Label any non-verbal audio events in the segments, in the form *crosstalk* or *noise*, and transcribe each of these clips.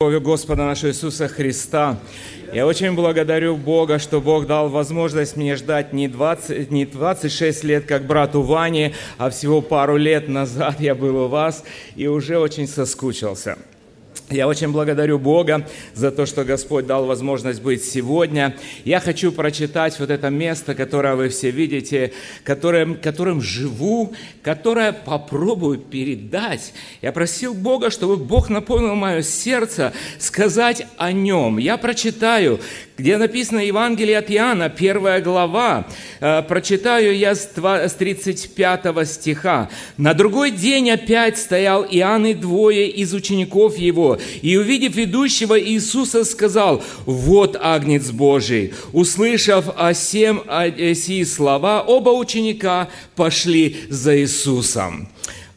Бога Господа нашего Иисуса Христа. Я очень благодарю Бога, что Бог дал возможность мне ждать не, 20, не 26 лет, как брату Ване, а всего пару лет назад я был у вас и уже очень соскучился. Я очень благодарю Бога за то, что Господь дал возможность быть сегодня. Я хочу прочитать вот это место, которое вы все видите, которым, которым живу, которое попробую передать. Я просил Бога, чтобы Бог наполнил мое сердце сказать о нем. Я прочитаю, где написано Евангелие от Иоанна, первая глава. Э, прочитаю я с 35 стиха. «На другой день опять стоял Иоанн и двое из учеников его, и, увидев ведущего Иисуса, сказал, «Вот Агнец Божий». Услышав о сем о сии слова, оба ученика пошли за Иисусом.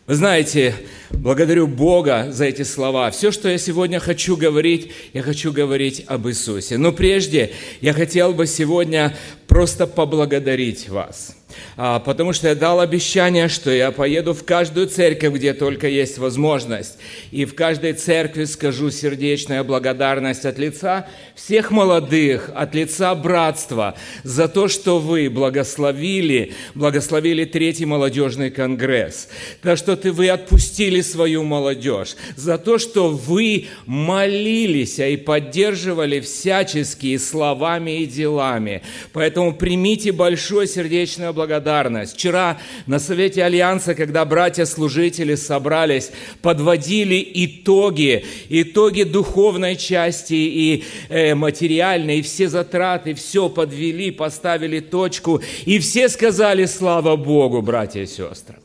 Вы знаете, благодарю Бога за эти слова. Все, что я сегодня хочу говорить, я хочу говорить об Иисусе. Но прежде я хотел бы сегодня просто поблагодарить вас – потому что я дал обещание, что я поеду в каждую церковь, где только есть возможность. И в каждой церкви скажу сердечная благодарность от лица всех молодых, от лица братства за то, что вы благословили, благословили Третий молодежный конгресс, за что ты, вы отпустили свою молодежь, за то, что вы молились и поддерживали всяческие словами и делами. Поэтому примите большое сердечное благодарность благодарность. Вчера на Совете Альянса, когда братья-служители собрались, подводили итоги, итоги духовной части и э, материальной, и все затраты, все подвели, поставили точку, и все сказали «Слава Богу, братья и сестры».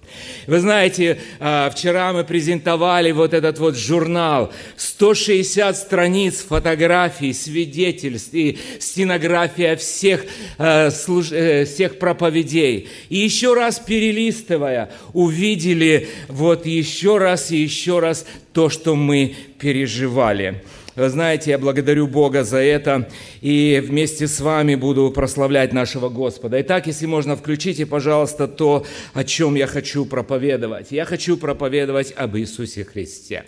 Вы знаете, а, вчера мы презентовали вот этот вот журнал, 160 страниц фотографий, свидетельств и стенография всех, а, э, всех проповедей. И еще раз перелистывая, увидели вот еще раз и еще раз то, что мы переживали. Знаете, я благодарю Бога за это и вместе с вами буду прославлять нашего Господа. Итак, если можно, включите, пожалуйста, то, о чем я хочу проповедовать. Я хочу проповедовать об Иисусе Христе.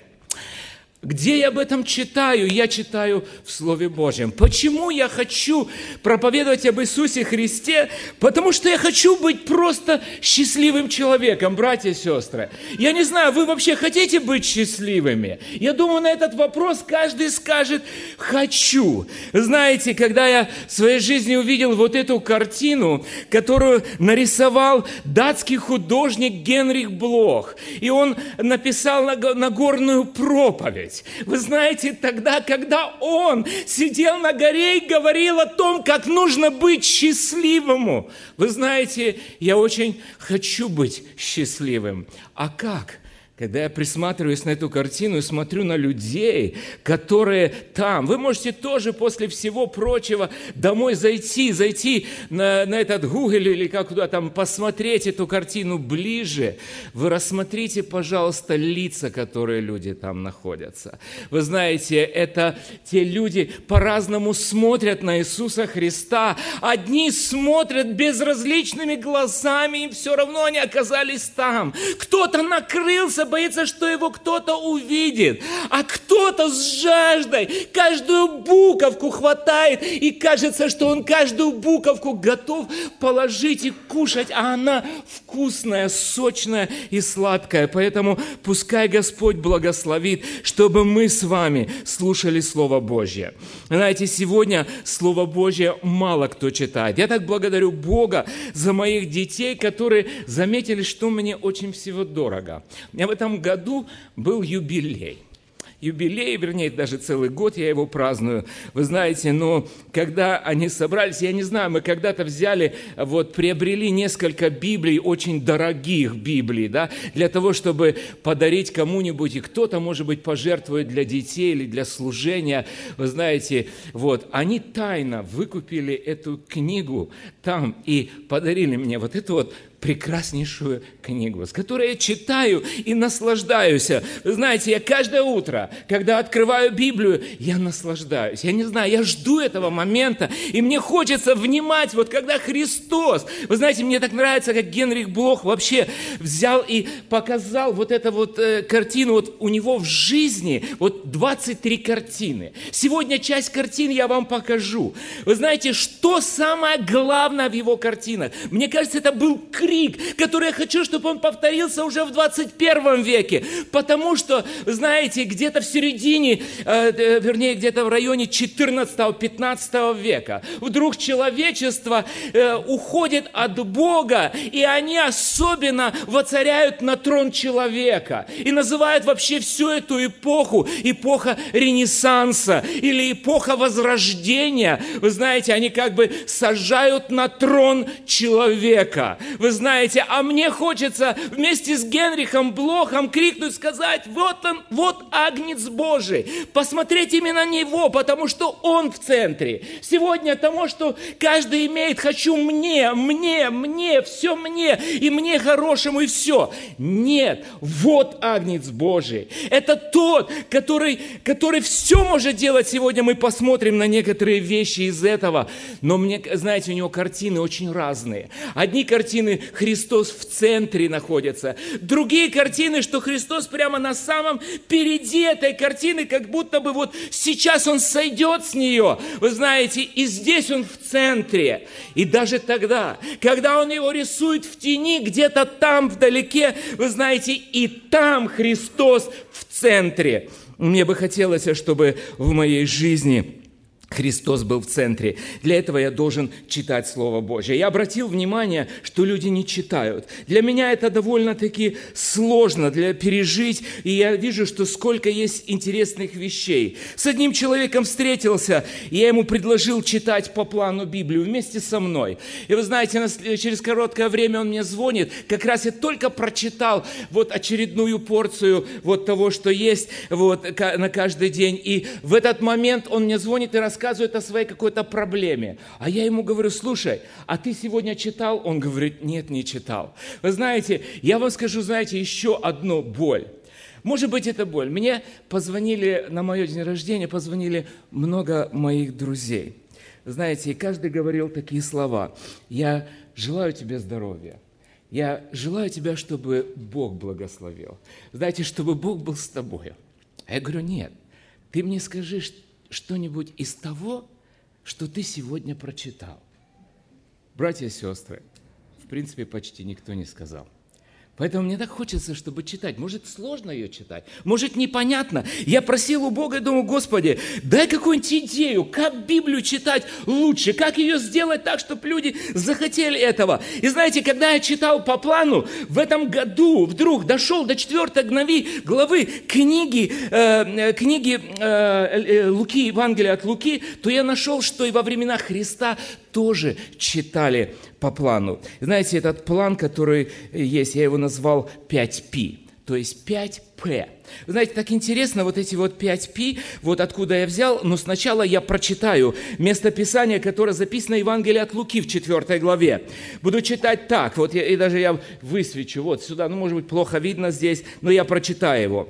Где я об этом читаю? Я читаю в Слове Божьем. Почему я хочу проповедовать об Иисусе Христе? Потому что я хочу быть просто счастливым человеком, братья и сестры. Я не знаю, вы вообще хотите быть счастливыми? Я думаю, на этот вопрос каждый скажет «хочу». Знаете, когда я в своей жизни увидел вот эту картину, которую нарисовал датский художник Генрих Блох, и он написал Нагорную проповедь, делать. Вы знаете, тогда, когда он сидел на горе и говорил о том, как нужно быть счастливым, вы знаете, я очень хочу быть счастливым. А как? Когда я присматриваюсь на эту картину и смотрю на людей, которые там, вы можете тоже после всего прочего домой зайти, зайти на, на этот Google или как куда там, посмотреть эту картину ближе. Вы рассмотрите, пожалуйста, лица, которые люди там находятся. Вы знаете, это те люди по-разному смотрят на Иисуса Христа. Одни смотрят безразличными глазами, и все равно они оказались там. Кто-то накрылся боится, боится, что его кто-то увидит. А кто-то с жаждой каждую буковку хватает, и кажется, что он каждую буковку готов положить и кушать, а она вкусная, сочная и сладкая. Поэтому пускай Господь благословит, чтобы мы с вами слушали Слово Божье. Знаете, сегодня Слово Божье мало кто читает. Я так благодарю Бога за моих детей, которые заметили, что мне очень всего дорого. В этом году был юбилей. Юбилей, вернее, даже целый год я его праздную, вы знаете, но когда они собрались, я не знаю, мы когда-то взяли, вот, приобрели несколько Библий, очень дорогих Библий, да, для того, чтобы подарить кому-нибудь, и кто-то, может быть, пожертвует для детей или для служения, вы знаете, вот, они тайно выкупили эту книгу там и подарили мне вот эту вот прекраснейшую книгу, с которой я читаю и наслаждаюсь. Вы знаете, я каждое утро, когда открываю Библию, я наслаждаюсь. Я не знаю, я жду этого момента, и мне хочется внимать, вот когда Христос, вы знаете, мне так нравится, как Генрих Блох вообще взял и показал вот эту вот э, картину, вот у него в жизни вот 23 картины. Сегодня часть картин я вам покажу. Вы знаете, что самое главное в его картинах? Мне кажется, это был крик крик, который я хочу, чтобы он повторился уже в 21 веке. Потому что, знаете, где-то в середине, э, э вернее, где-то в районе 14-15 века, вдруг человечество э, уходит от Бога, и они особенно воцаряют на трон человека. И называют вообще всю эту эпоху эпоха Ренессанса или эпоха Возрождения. Вы знаете, они как бы сажают на трон человека. Вы знаете, знаете, а мне хочется вместе с Генрихом Блохом крикнуть, сказать, вот он, вот Агнец Божий. Посмотреть именно на него, потому что он в центре. Сегодня тому, что каждый имеет, хочу мне, мне, мне, все мне, и мне хорошему, и все. Нет, вот Агнец Божий. Это тот, который, который все может делать. Сегодня мы посмотрим на некоторые вещи из этого. Но мне, знаете, у него картины очень разные. Одни картины Христос в центре находится. Другие картины, что Христос прямо на самом впереди этой картины, как будто бы вот сейчас Он сойдет с нее. Вы знаете, и здесь Он в центре. И даже тогда, когда Он его рисует в тени, где-то там вдалеке, вы знаете, и там Христос в центре. Мне бы хотелось, чтобы в моей жизни Христос был в центре. Для этого я должен читать Слово Божье. Я обратил внимание, что люди не читают. Для меня это довольно-таки сложно для пережить, и я вижу, что сколько есть интересных вещей. С одним человеком встретился, и я ему предложил читать по плану Библию вместе со мной. И вы знаете, через короткое время он мне звонит, как раз я только прочитал вот очередную порцию вот того, что есть вот на каждый день. И в этот момент он мне звонит и рассказывает, рассказывает о своей какой-то проблеме. А я ему говорю, слушай, а ты сегодня читал? Он говорит, нет, не читал. Вы знаете, я вам скажу, знаете, еще одну боль. Может быть, это боль. Мне позвонили на мое день рождения, позвонили много моих друзей. Знаете, и каждый говорил такие слова. Я желаю тебе здоровья. Я желаю тебя, чтобы Бог благословил. Знаете, чтобы Бог был с тобой. А я говорю, нет, ты мне скажи, что-нибудь из того, что ты сегодня прочитал? Братья и сестры, в принципе, почти никто не сказал. Поэтому мне так хочется, чтобы читать. Может, сложно ее читать, может, непонятно. Я просил у Бога и думаю, Господи, дай какую-нибудь идею, как Библию читать лучше, как ее сделать так, чтобы люди захотели этого. И знаете, когда я читал по плану, в этом году вдруг дошел до четвертой главы, главы книги, э, книги э, э, Луки, Евангелия от Луки, то я нашел, что и во времена Христа тоже читали по плану. Знаете, этот план, который есть, я его назвал 5P, то есть 5P. Вы знаете, так интересно, вот эти вот 5P, вот откуда я взял, но сначала я прочитаю место Писания, которое записано в Евангелии от Луки в 4 главе. Буду читать так, вот я, и даже я высвечу, вот сюда, ну, может быть, плохо видно здесь, но я прочитаю его.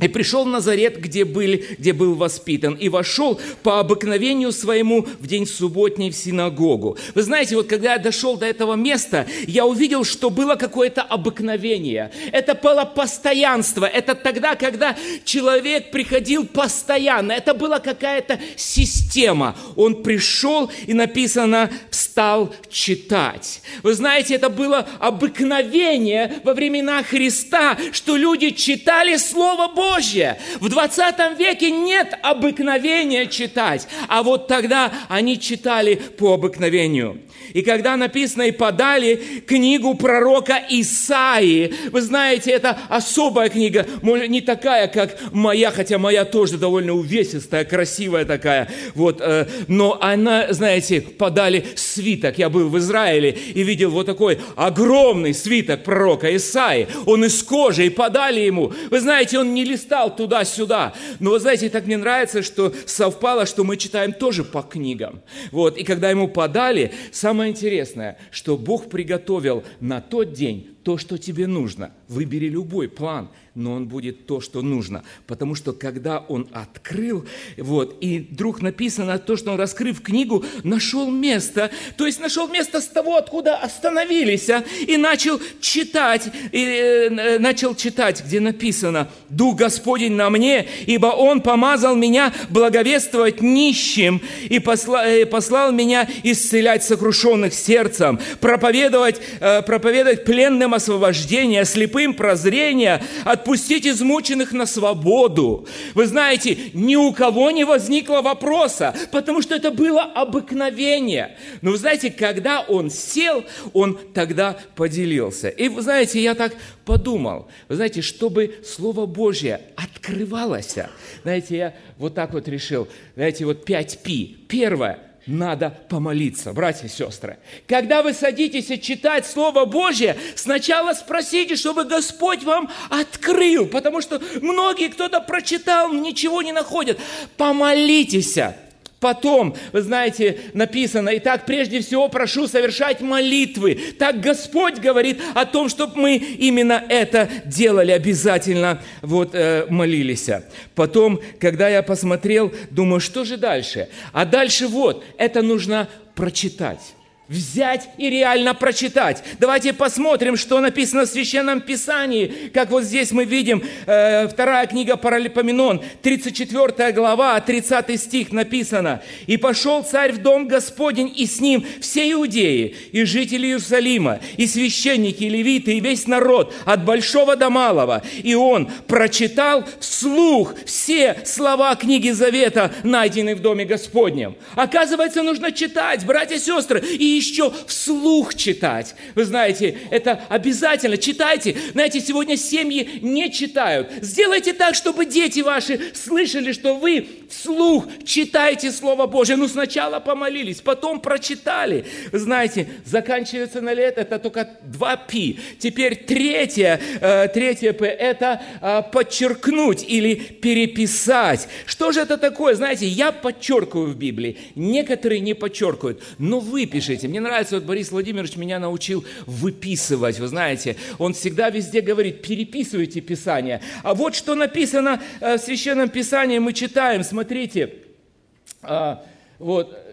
И пришел в Назарет, где, был, где был воспитан, и вошел по обыкновению своему в день субботний в синагогу. Вы знаете, вот когда я дошел до этого места, я увидел, что было какое-то обыкновение. Это было постоянство. Это тогда, когда человек приходил постоянно. Это была какая-то система. Он пришел и написано «стал читать». Вы знаете, это было обыкновение во времена Христа, что люди читали Слово Божье. В 20 веке нет обыкновения читать, а вот тогда они читали по обыкновению. И когда написано «и подали книгу пророка Исаии», вы знаете, это особая книга, не такая, как моя, хотя моя тоже довольно увесистая, красивая такая, вот, э, но она, знаете, подали свиток. Я был в Израиле и видел вот такой огромный свиток пророка Исаии. Он из кожи, и подали ему. Вы знаете, он не перелистал туда-сюда. Но вы знаете, так мне нравится, что совпало, что мы читаем тоже по книгам. Вот, и когда ему подали, самое интересное, что Бог приготовил на тот день то, что тебе нужно. Выбери любой план, но он будет то, что нужно. Потому что когда он открыл, вот, и вдруг написано то, что он, раскрыв книгу, нашел место, то есть нашел место с того, откуда остановились, а, и начал читать, и, э, начал читать, где написано, «Дух Господень на мне, ибо Он помазал меня благовествовать нищим и посла, э, послал меня исцелять сокрушенных сердцем, проповедовать, э, проповедовать пленным освобождение, слепым прозрение, отпустить измученных на свободу. Вы знаете, ни у кого не возникло вопроса, потому что это было обыкновение. Но вы знаете, когда он сел, он тогда поделился. И вы знаете, я так подумал, вы знаете, чтобы Слово Божье открывалось, знаете, я вот так вот решил, знаете, вот 5 пи. Первое – надо помолиться, братья и сестры. Когда вы садитесь читать Слово Божье, сначала спросите, чтобы Господь вам открыл, потому что многие кто-то прочитал, ничего не находят. Помолитесь, Потом, вы знаете, написано, «Итак, прежде всего прошу совершать молитвы». Так Господь говорит о том, чтобы мы именно это делали, обязательно вот э, молились. Потом, когда я посмотрел, думаю, что же дальше? А дальше вот, это нужно прочитать взять и реально прочитать. Давайте посмотрим, что написано в Священном Писании. Как вот здесь мы видим, э, вторая книга Паралипоменон, 34 глава, 30 стих написано. «И пошел царь в дом Господень, и с ним все иудеи, и жители Иерусалима, и священники, и левиты, и весь народ, от большого до малого. И он прочитал вслух все слова книги Завета, найденные в доме Господнем». Оказывается, нужно читать, братья и сестры, и еще вслух читать. Вы знаете, это обязательно. Читайте. Знаете, сегодня семьи не читают. Сделайте так, чтобы дети ваши слышали, что вы вслух читаете Слово Божье. Ну, сначала помолились, потом прочитали. Вы знаете, заканчивается на лет, это только два пи. Теперь третье, э, третье п – это э, подчеркнуть или переписать. Что же это такое? Знаете, я подчеркиваю в Библии, некоторые не подчеркивают, но вы пишите. Мне нравится, вот Борис Владимирович меня научил выписывать, вы знаете. Он всегда везде говорит, переписывайте Писание. А вот что написано э, в Священном Писании, мы читаем, смотрите, а, вот,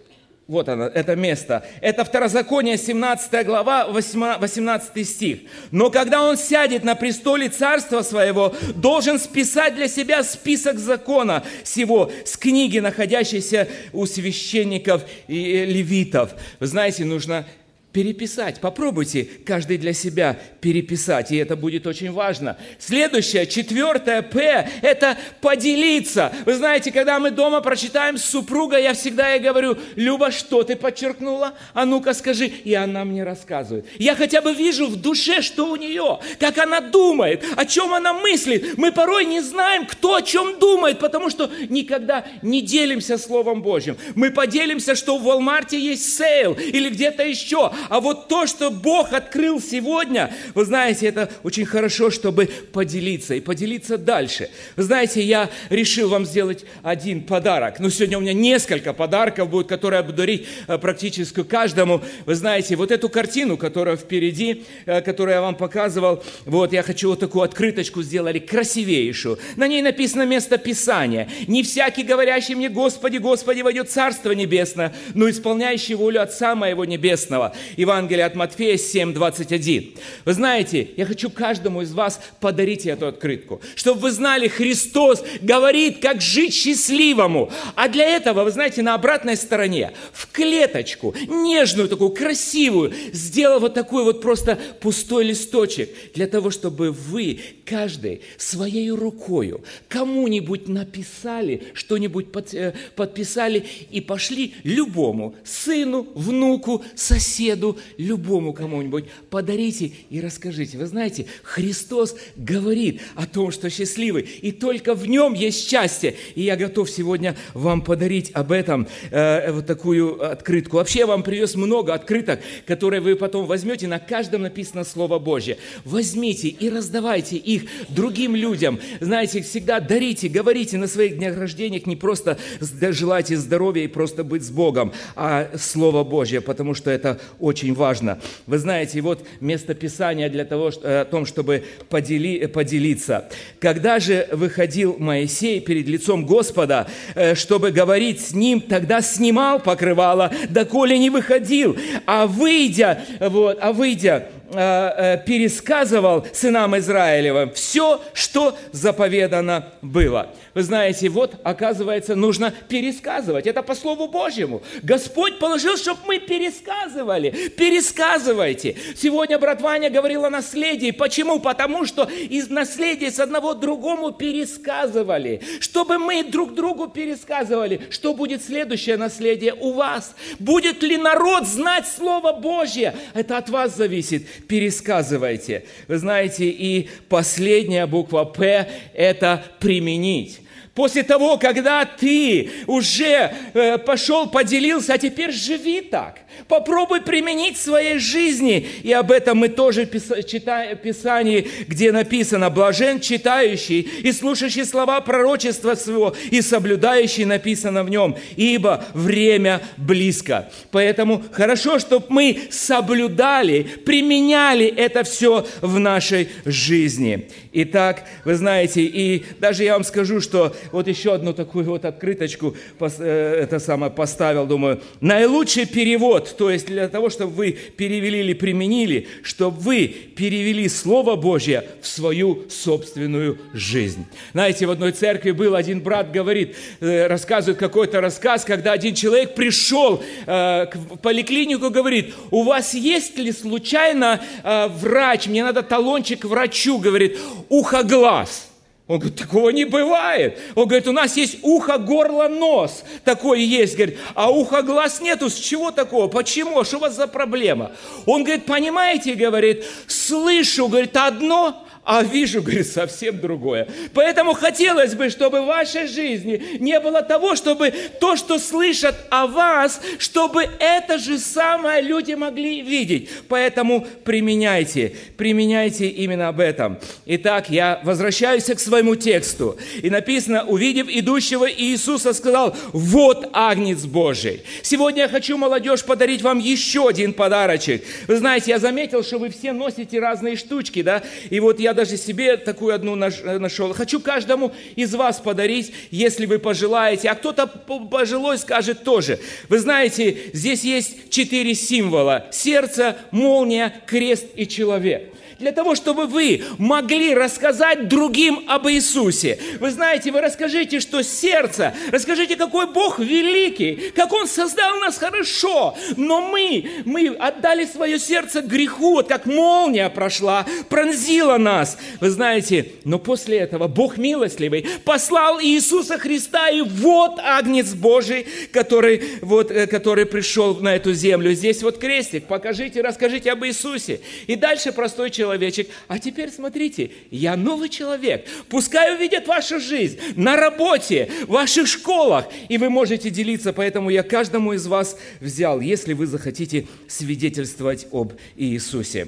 вот оно, это место. Это Второзаконие, 17 глава, 18 стих. «Но когда он сядет на престоле царства своего, должен списать для себя список закона сего с книги, находящейся у священников и левитов». Вы знаете, нужно переписать. Попробуйте каждый для себя переписать, и это будет очень важно. Следующее, четвертое П, это поделиться. Вы знаете, когда мы дома прочитаем с супругой, я всегда ей говорю, Люба, что ты подчеркнула? А ну-ка скажи. И она мне рассказывает. Я хотя бы вижу в душе, что у нее, как она думает, о чем она мыслит. Мы порой не знаем, кто о чем думает, потому что никогда не делимся Словом Божьим. Мы поделимся, что в Walmart есть sale или где-то еще, а вот то, что Бог открыл сегодня, вы знаете, это очень хорошо, чтобы поделиться и поделиться дальше. Вы знаете, я решил вам сделать один подарок. Ну, сегодня у меня несколько подарков будет, которые я буду дарить э, практически каждому. Вы знаете, вот эту картину, которая впереди, э, которую я вам показывал, вот я хочу вот такую открыточку сделали, красивейшую. На ней написано место Писания. «Не всякий, говорящий мне, Господи, Господи, войдет Царство Небесное, но исполняющий волю Отца Моего Небесного». Евангелие от Матфея 7:21. Вы знаете, я хочу каждому из вас подарить эту открытку, чтобы вы знали, Христос говорит, как жить счастливому. А для этого, вы знаете, на обратной стороне, в клеточку, нежную такую, красивую, сделал вот такой вот просто пустой листочек, для того, чтобы вы, каждый, своей рукою кому-нибудь написали, что-нибудь под, э, подписали и пошли любому, сыну, внуку, соседу, беседу любому кому-нибудь. Подарите и расскажите. Вы знаете, Христос говорит о том, что счастливый, и только в нем есть счастье. И я готов сегодня вам подарить об этом э, вот такую открытку. Вообще я вам привез много открыток, которые вы потом возьмете, на каждом написано Слово Божье. Возьмите и раздавайте их другим людям. Знаете, всегда дарите, говорите на своих днях рождения не просто желайте здоровья и просто быть с Богом, а Слово Божье, потому что это очень важно. Вы знаете, вот место Писания для того, э, о том, чтобы подели, поделиться. Когда же выходил Моисей перед лицом Господа, э, чтобы говорить с ним, тогда снимал покрывало, доколе не выходил. А выйдя, вот, а выйдя, Э, э, пересказывал сынам Израилевым все, что заповедано было. Вы знаете, вот, оказывается, нужно пересказывать. Это по Слову Божьему. Господь положил, чтобы мы пересказывали. Пересказывайте. Сегодня брат Ваня говорил о наследии. Почему? Потому что из наследия с одного другому пересказывали. Чтобы мы друг другу пересказывали. Что будет следующее наследие у вас? Будет ли народ знать Слово Божье? Это от вас зависит. Пересказывайте. Вы знаете, и последняя буква «П» – это применить. После того, когда ты уже э, пошел, поделился, а теперь живи так. Попробуй применить в своей жизни. И об этом мы тоже читаем в Писании, где написано, блажен читающий и слушающий слова пророчества своего, и соблюдающий написано в нем, ибо время близко. Поэтому хорошо, чтобы мы соблюдали, применяли это все в нашей жизни. Итак, вы знаете, и даже я вам скажу, что вот еще одну такую вот открыточку э, это самое поставил, думаю, наилучший перевод, то есть для того, чтобы вы перевели или применили, чтобы вы перевели Слово Божье в свою собственную жизнь. Знаете, в одной церкви был один брат, говорит, э, рассказывает какой-то рассказ, когда один человек пришел э, в поликлинику, говорит, у вас есть ли случайно врач, мне надо талончик к врачу, говорит, ухо-глаз. Он говорит, такого не бывает. Он говорит, у нас есть ухо, горло, нос. Такое есть. Говорит, а ухо, глаз нету. С чего такого? Почему? Что у вас за проблема? Он говорит, понимаете, говорит, слышу, говорит, одно, а вижу, *laughs* говорит, совсем другое. Поэтому хотелось бы, чтобы в вашей жизни не было того, чтобы то, что слышат о вас, чтобы это же самое люди могли видеть. Поэтому применяйте, применяйте именно об этом. Итак, я возвращаюсь к своему тексту. И написано, увидев идущего Иисуса, сказал, вот Агнец Божий. Сегодня я хочу, молодежь, подарить вам еще один подарочек. Вы знаете, я заметил, что вы все носите разные штучки, да? И вот я даже себе такую одну нашел. Хочу каждому из вас подарить, если вы пожелаете. А кто-то пожилой скажет тоже. Вы знаете, здесь есть четыре символа. Сердце, молния, крест и человек для того, чтобы вы могли рассказать другим об Иисусе. Вы знаете, вы расскажите, что сердце, расскажите, какой Бог великий, как Он создал нас хорошо, но мы, мы отдали свое сердце греху, вот как молния прошла, пронзила нас. Вы знаете, но после этого Бог милостливый послал Иисуса Христа, и вот Агнец Божий, который, вот, э, который пришел на эту землю. Здесь вот крестик, покажите, расскажите об Иисусе. И дальше простой человек человечек, а теперь смотрите, я новый человек. Пускай увидят вашу жизнь на работе, в ваших школах, и вы можете делиться, поэтому я каждому из вас взял, если вы захотите свидетельствовать об Иисусе.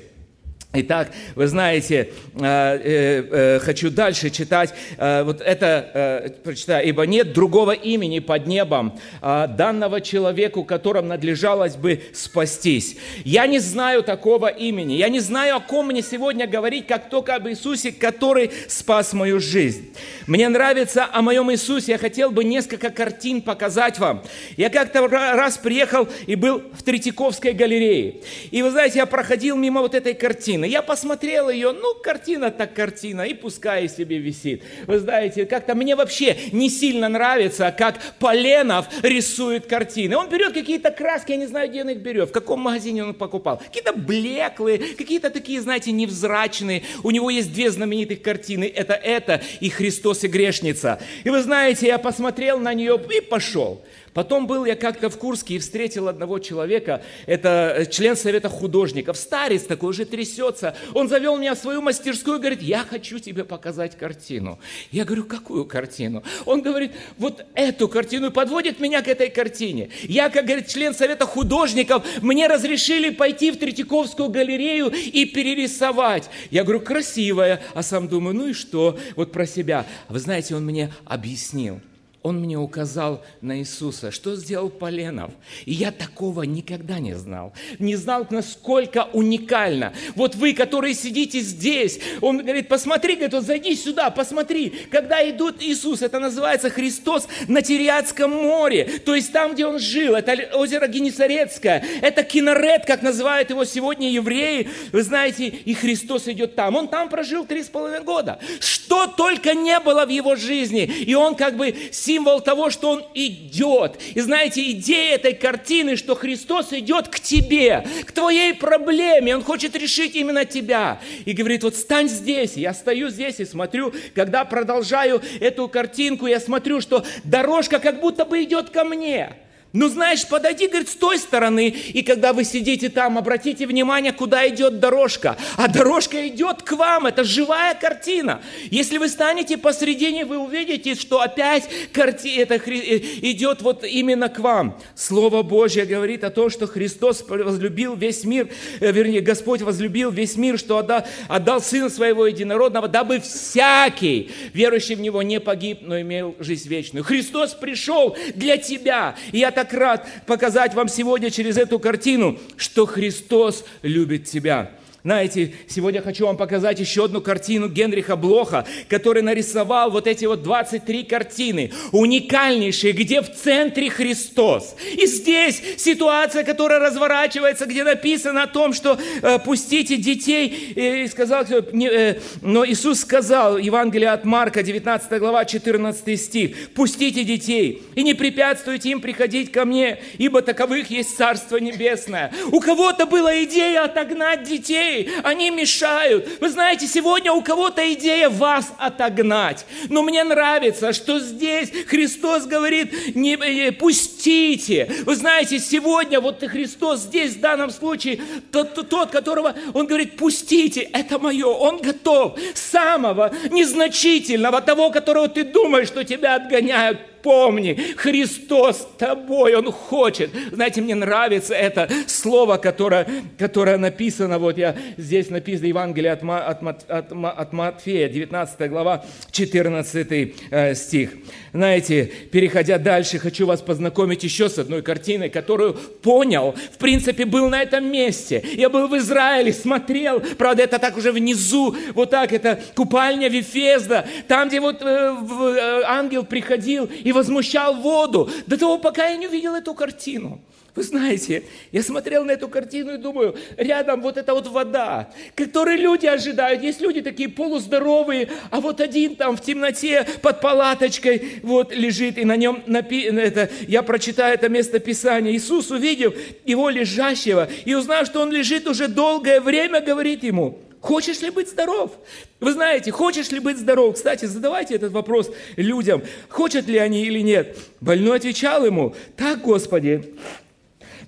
Итак, вы знаете, э, э, э, хочу дальше читать, вот это прочитаю. «Ибо нет другого имени под небом, данного человеку, которым надлежалось бы спастись». Я не знаю такого имени, я не знаю, о ком мне сегодня говорить, как только об Иисусе, который спас мою жизнь. Мне нравится о моем Иисусе, я хотел бы несколько картин показать вам. Я как-то раз приехал и был в Третьяковской галерее. И вы знаете, я проходил мимо вот этой картины, картины. Я посмотрел ее, ну, картина так картина, и пускай себе висит. Вы знаете, как-то мне вообще не сильно нравится, как Поленов рисует картины. Он берет какие-то краски, я не знаю, где он их берет, в каком магазине он их покупал. Какие-то блеклые, какие-то такие, знаете, невзрачные. У него есть две знаменитых картины. Это это и Христос и грешница. И вы знаете, я посмотрел на нее и пошел. Потом был я как-то в Курске и встретил одного человека, это э, член Совета художников, старец такой, уже трясется. Он завел меня в свою мастерскую и говорит, я хочу тебе показать картину. Я говорю, какую картину? Он говорит, вот эту картину, и подводит меня к этой картине. Я, как говорит, член Совета художников, мне разрешили пойти в Третьяковскую галерею и перерисовать. Я говорю, красивая, а сам думаю, ну и что? Вот про себя. Вы знаете, он мне объяснил он мне указал на Иисуса, что сделал Поленов. И я такого никогда не знал. Не знал, насколько уникально. Вот вы, которые сидите здесь, он говорит, посмотри, говорит, вот зайди сюда, посмотри. Когда идут Иисус, это называется Христос на Тириадском море, то есть там, где он жил, это озеро Генесарецкое, это Кинорет, как называют его сегодня евреи, вы знаете, и Христос идет там. Он там прожил три с половиной года. Что только не было в его жизни. И он как бы символ того, что Он идет. И знаете, идея этой картины, что Христос идет к тебе, к твоей проблеме, Он хочет решить именно тебя. И говорит, вот стань здесь. Я стою здесь и смотрю, когда продолжаю эту картинку, я смотрю, что дорожка как будто бы идет ко мне. Ну, знаешь, подойди, говорит, с той стороны, и когда вы сидите там, обратите внимание, куда идет дорожка. А дорожка идет к вам, это живая картина. Если вы станете посредине, вы увидите, что опять карти... это э, идет вот именно к вам. Слово Божье говорит о том, что Христос возлюбил весь мир, э, вернее, Господь возлюбил весь мир, что отдал, отдал Сына Своего Единородного, дабы всякий, верующий в Него, не погиб, но имел жизнь вечную. Христос пришел для тебя, и я так рад показать вам сегодня через эту картину, что Христос любит тебя. Знаете, сегодня хочу вам показать еще одну картину Генриха Блоха, который нарисовал вот эти вот 23 картины, уникальнейшие, где в центре Христос. И здесь ситуация, которая разворачивается, где написано о том, что э, пустите детей, э, и сказал, не, э, но Иисус сказал, Евангелие от Марка, 19 глава, 14 стих, пустите детей и не препятствуйте им приходить ко мне, ибо таковых есть Царство Небесное. У кого-то была идея отогнать детей, людей, они мешают. Вы знаете, сегодня у кого-то идея вас отогнать. Но мне нравится, что здесь Христос говорит, не, э, пустите. Вы знаете, сегодня вот Христос здесь в данном случае, тот, тот, которого Он говорит, пустите, это мое. Он готов самого незначительного, того, которого ты думаешь, что тебя отгоняют, помни, Христос с тобой, Он хочет. Знаете, мне нравится это слово, которое, которое написано, вот я здесь написано, Евангелие от, от, от, от Матфея, 19 глава, 14 э, стих. Знаете, переходя дальше, хочу вас познакомить еще с одной картиной, которую понял, в принципе, был на этом месте. Я был в Израиле, смотрел, правда, это так уже внизу, вот так, это купальня Вифезда, там, где вот э, э, ангел приходил и возмущал воду, до того, пока я не увидел эту картину. Вы знаете, я смотрел на эту картину и думаю, рядом вот эта вот вода, которую люди ожидают. Есть люди такие полуздоровые, а вот один там в темноте под палаточкой вот лежит, и на нем напи... это, я прочитаю это место Писания. Иисус, увидев его лежащего и узнав, что он лежит уже долгое время, говорит ему, Хочешь ли быть здоров? Вы знаете, хочешь ли быть здоров? Кстати, задавайте этот вопрос людям, хотят ли они или нет. Больной отвечал ему, так, Господи,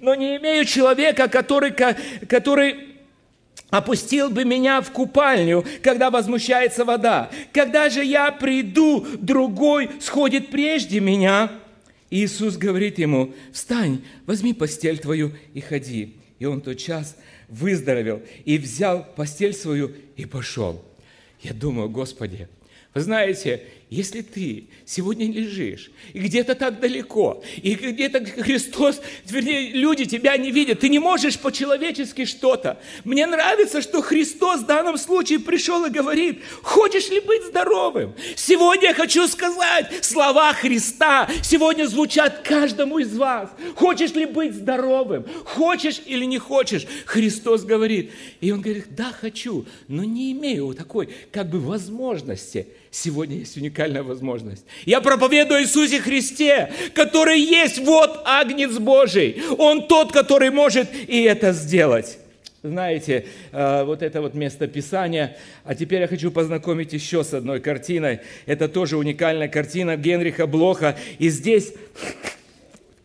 но не имею человека, который, который опустил бы меня в купальню, когда возмущается вода. Когда же я приду, другой сходит прежде меня. Иисус говорит ему, встань, возьми постель твою и ходи. И он тот час выздоровел и взял постель свою и пошел. Я думаю, Господи, вы знаете, если ты сегодня лежишь, и где-то так далеко, и где-то Христос, вернее, люди тебя не видят, ты не можешь по-человечески что-то. Мне нравится, что Христос в данном случае пришел и говорит, хочешь ли быть здоровым? Сегодня я хочу сказать, слова Христа сегодня звучат каждому из вас. Хочешь ли быть здоровым? Хочешь или не хочешь? Христос говорит. И он говорит, да, хочу, но не имею такой как бы возможности. Сегодня есть уникальная возможность. Я проповедую Иисусе Христе, который есть вот Агнец Божий. Он тот, который может и это сделать. Знаете, э, вот это вот место Писания. А теперь я хочу познакомить еще с одной картиной. Это тоже уникальная картина Генриха Блоха. И здесь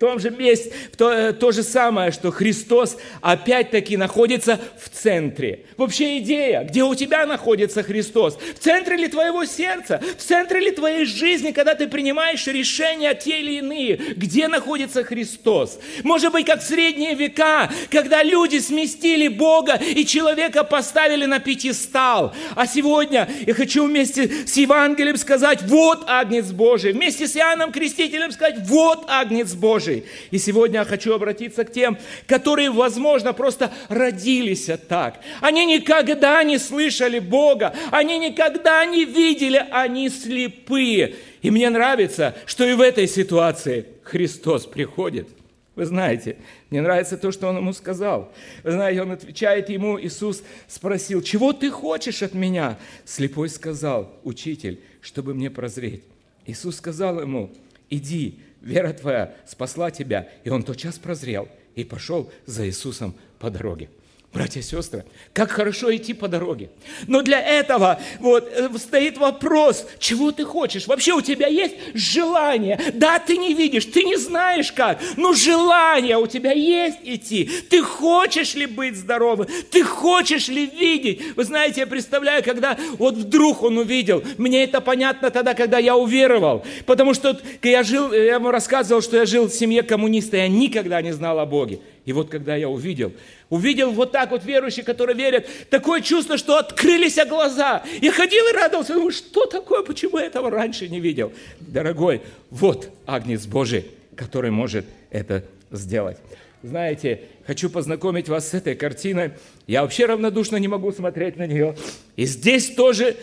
том же месте, то, э, то же самое, что Христос опять-таки находится в центре. Вообще идея, где у тебя находится Христос? В центре ли твоего сердца? В центре ли твоей жизни, когда ты принимаешь решения те или иные? Где находится Христос? Может быть, как в средние века, когда люди сместили Бога и человека поставили на пятистал. А сегодня я хочу вместе с Евангелием сказать, вот Агнец Божий. Вместе с Иоанном Крестителем сказать, вот Агнец Божий. Божий. И сегодня я хочу обратиться к тем, которые, возможно, просто родились так. Они никогда не слышали Бога, они никогда не видели, они слепые. И мне нравится, что и в этой ситуации Христос приходит. Вы знаете, мне нравится то, что он ему сказал. Вы знаете, он отвечает ему, Иисус спросил, чего ты хочешь от меня? Слепой сказал, учитель, чтобы мне прозреть. Иисус сказал ему, иди, вера твоя спасла тебя. И он тотчас прозрел и пошел за Иисусом по дороге. Братья и сестры, как хорошо идти по дороге. Но для этого вот э, стоит вопрос, чего ты хочешь? Вообще у тебя есть желание? Да, ты не видишь, ты не знаешь как, но желание у тебя есть идти. Ты хочешь ли быть здоровым? Ты хочешь ли видеть? Вы знаете, я представляю, когда вот вдруг он увидел, мне это понятно тогда, когда я уверовал. Потому что я жил, я ему рассказывал, что я жил в семье коммуниста, я никогда не знал о Боге. И вот когда я увидел, увидел вот так вот верующие, которые верят, такое чувство, что открылись глаза. Я ходил и радовался, думаю, что такое, почему я этого раньше не видел? Дорогой, вот Агнец Божий, который может это сделать. Знаете, хочу познакомить вас с этой картиной. Я вообще равнодушно не могу смотреть на нее. И здесь тоже,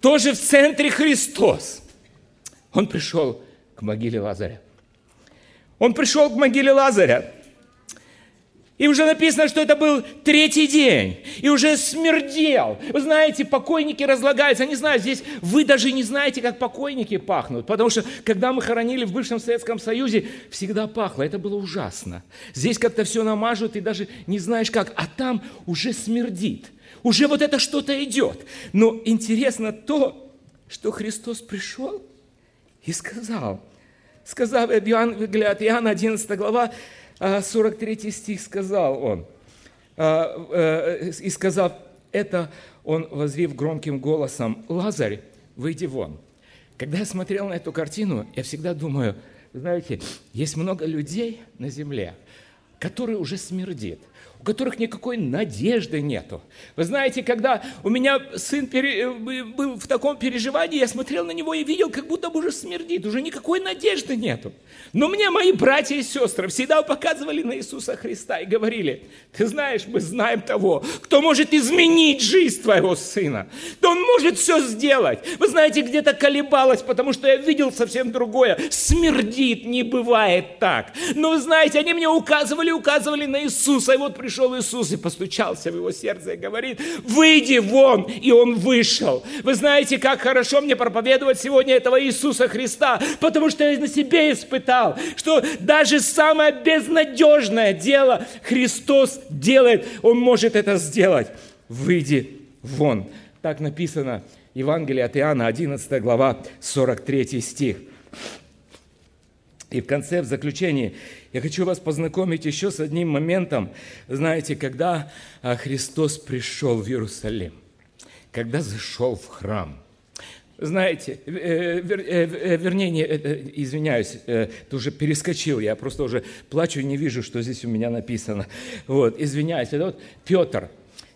тоже в центре Христос. Он пришел к могиле Лазаря. Он пришел к могиле Лазаря. И уже написано, что это был третий день. И уже смердел. Вы знаете, покойники разлагаются. Не знаю, здесь вы даже не знаете, как покойники пахнут. Потому что, когда мы хоронили в бывшем Советском Союзе, всегда пахло. Это было ужасно. Здесь как-то все намажут, и даже не знаешь как. А там уже смердит. Уже вот это что-то идет. Но интересно то, что Христос пришел и сказал. Сказав, от Иоанна, 11 глава, 43 а, стих сказал он, а, э, и сказав это, он, возрив громким голосом, «Лазарь, выйди вон». Когда я смотрел на эту картину, я всегда думаю, знаете, есть много людей на земле, которые уже смердит – у которых никакой надежды нету. Вы знаете, когда у меня сын пере, э, был в таком переживании, я смотрел на него и видел, как будто бы уже смердит, уже никакой надежды нету. Но мне мои братья и сестры всегда показывали на Иисуса Христа и говорили, ты знаешь, мы знаем того, кто может изменить жизнь твоего сына, то он может все сделать. Вы знаете, где-то колебалось, потому что я видел совсем другое. Смердит, не бывает так. Но вы знаете, они мне указывали, указывали на Иисуса, и вот пришел Иисус и постучался в его сердце и говорит, выйди вон, и он вышел. Вы знаете, как хорошо мне проповедовать сегодня этого Иисуса Христа, потому что я на себе испытал, что даже самое безнадежное дело Христос делает, Он может это сделать. Выйди вон. Так написано Евангелие от Иоанна, 11 глава, 43 стих. И в конце, в заключении, я хочу вас познакомить еще с одним моментом. Знаете, когда а, Христос пришел в Иерусалим, когда зашел в храм, знаете, вер, вернее, не, извиняюсь, ты уже перескочил, я просто уже плачу и не вижу, что здесь у меня написано. Вот, извиняюсь, это вот Петр.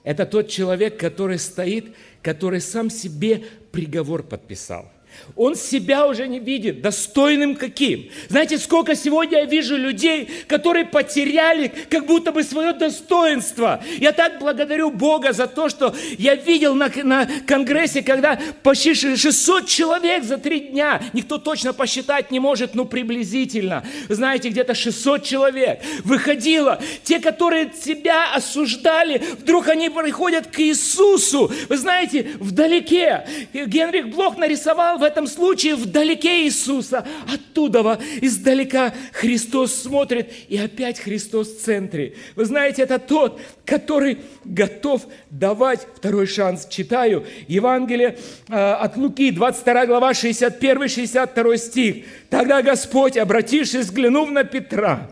Это тот человек, который стоит, который сам себе приговор подписал – Он себя уже не видит достойным каким. Знаете, сколько сегодня я вижу людей, которые потеряли как будто бы свое достоинство. Я так благодарю Бога за то, что я видел на, на конгрессе, когда почти 600 человек за три дня, никто точно посчитать не может, но приблизительно, знаете, где-то 600 человек выходило. Те, которые себя осуждали, вдруг они приходят к Иисусу. Вы знаете, вдалеке. Генрих Блох нарисовал в этом случае вдалеке Иисуса, оттуда, издалека Христос смотрит, и опять Христос в центре. Вы знаете, это тот, который готов давать второй шанс. Читаю Евангелие э, от Луки, 22 глава, 61-62 стих. «Тогда Господь, обратившись, взглянув на Петра,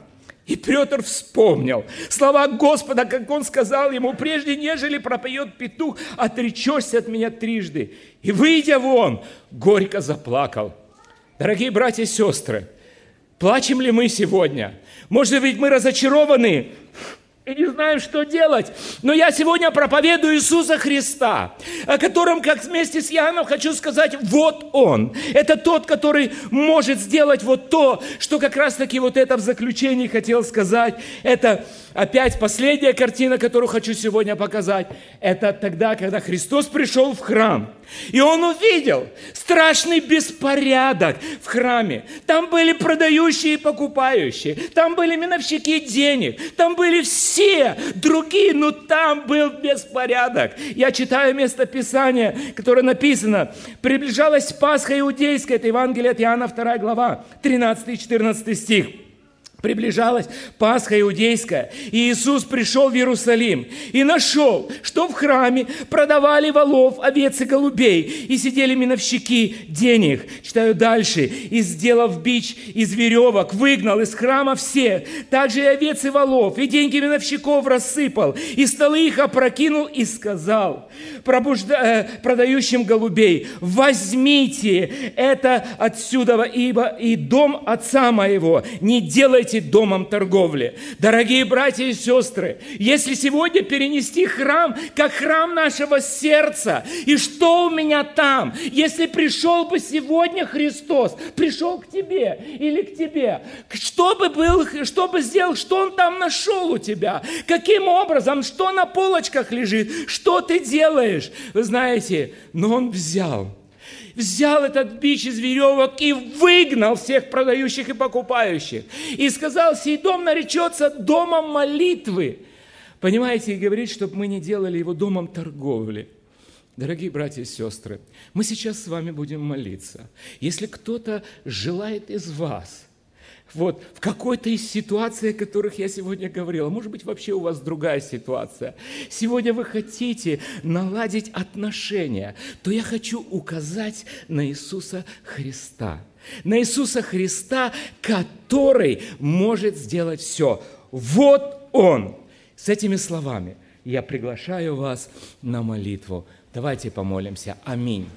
и Петр вспомнил слова Господа, как он сказал ему, прежде нежели пропоет петух, отречешься от меня трижды. И выйдя вон, горько заплакал. Дорогие братья и сестры, плачем ли мы сегодня? Может быть, мы разочарованы и не знаю, что делать. Но я сегодня проповедую Иисуса Христа, о котором, как вместе с Иоанном, хочу сказать, вот Он. Это тот, который может сделать вот то, что как раз-таки вот это в заключении хотел сказать. Это опять последняя картина, которую хочу сегодня показать. Это тогда, когда Христос пришел в храм. И он увидел страшный беспорядок в храме. Там были продающие и покупающие. Там были миновщики денег. Там были все все другие, но там был беспорядок. Я читаю место Писания, которое написано. Приближалась Пасха иудейская, это Евангелие от Иоанна 2 глава, 13 и 14 стих. Приближалась Пасха иудейская, и Иисус пришел в Иерусалим и нашел, что в храме продавали волов, овец и голубей, и сидели миновщики денег. Читаю дальше. И, сделав бич из веревок, выгнал из храма всех, также и овец и волов, и деньги миновщиков рассыпал, и столы их опрокинул, и сказал пробужда... э, продающим голубей, возьмите это отсюда, ибо и дом отца моего не делайте делайте домом торговли. Дорогие братья и сестры, если сегодня перенести храм, как храм нашего сердца, и что у меня там, если пришел бы сегодня Христос, пришел к тебе или к тебе, что бы был, что бы сделал, что он там нашел у тебя, каким образом, что на полочках лежит, что ты делаешь, вы знаете, но он взял взял этот бич из веревок и выгнал всех продающих и покупающих. И сказал, сей дом наречется домом молитвы. Понимаете, и говорит, чтобы мы не делали его домом торговли. Дорогие братья и сестры, мы сейчас с вами будем молиться. Если кто-то желает из вас – вот, в какой-то из ситуаций, о которых я сегодня говорил, а может быть, вообще у вас другая ситуация. Сегодня вы хотите наладить отношения, то я хочу указать на Иисуса Христа. На Иисуса Христа, который может сделать все. Вот Он. С этими словами я приглашаю вас на молитву. Давайте помолимся. Аминь.